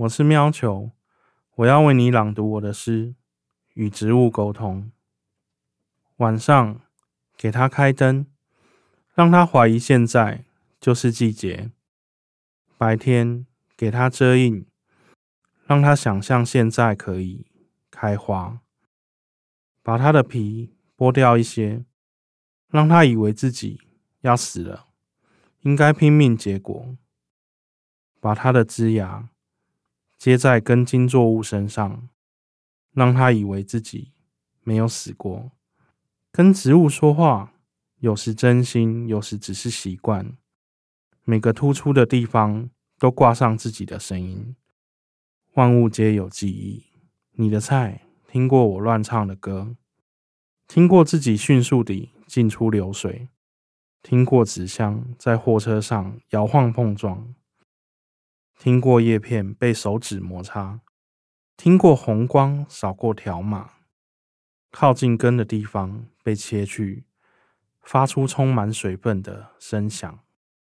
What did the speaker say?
我是喵球，我要为你朗读我的诗，与植物沟通。晚上给它开灯，让它怀疑现在就是季节；白天给它遮荫，让它想象现在可以开花。把它的皮剥掉一些，让它以为自己要死了，应该拼命结果。把它的枝芽。接在根茎作物身上，让他以为自己没有死过。跟植物说话，有时真心，有时只是习惯。每个突出的地方都挂上自己的声音。万物皆有记忆。你的菜听过我乱唱的歌，听过自己迅速地进出流水，听过纸箱在货车上摇晃碰撞。听过叶片被手指摩擦，听过红光扫过条码，靠近根的地方被切去，发出充满水分的声响。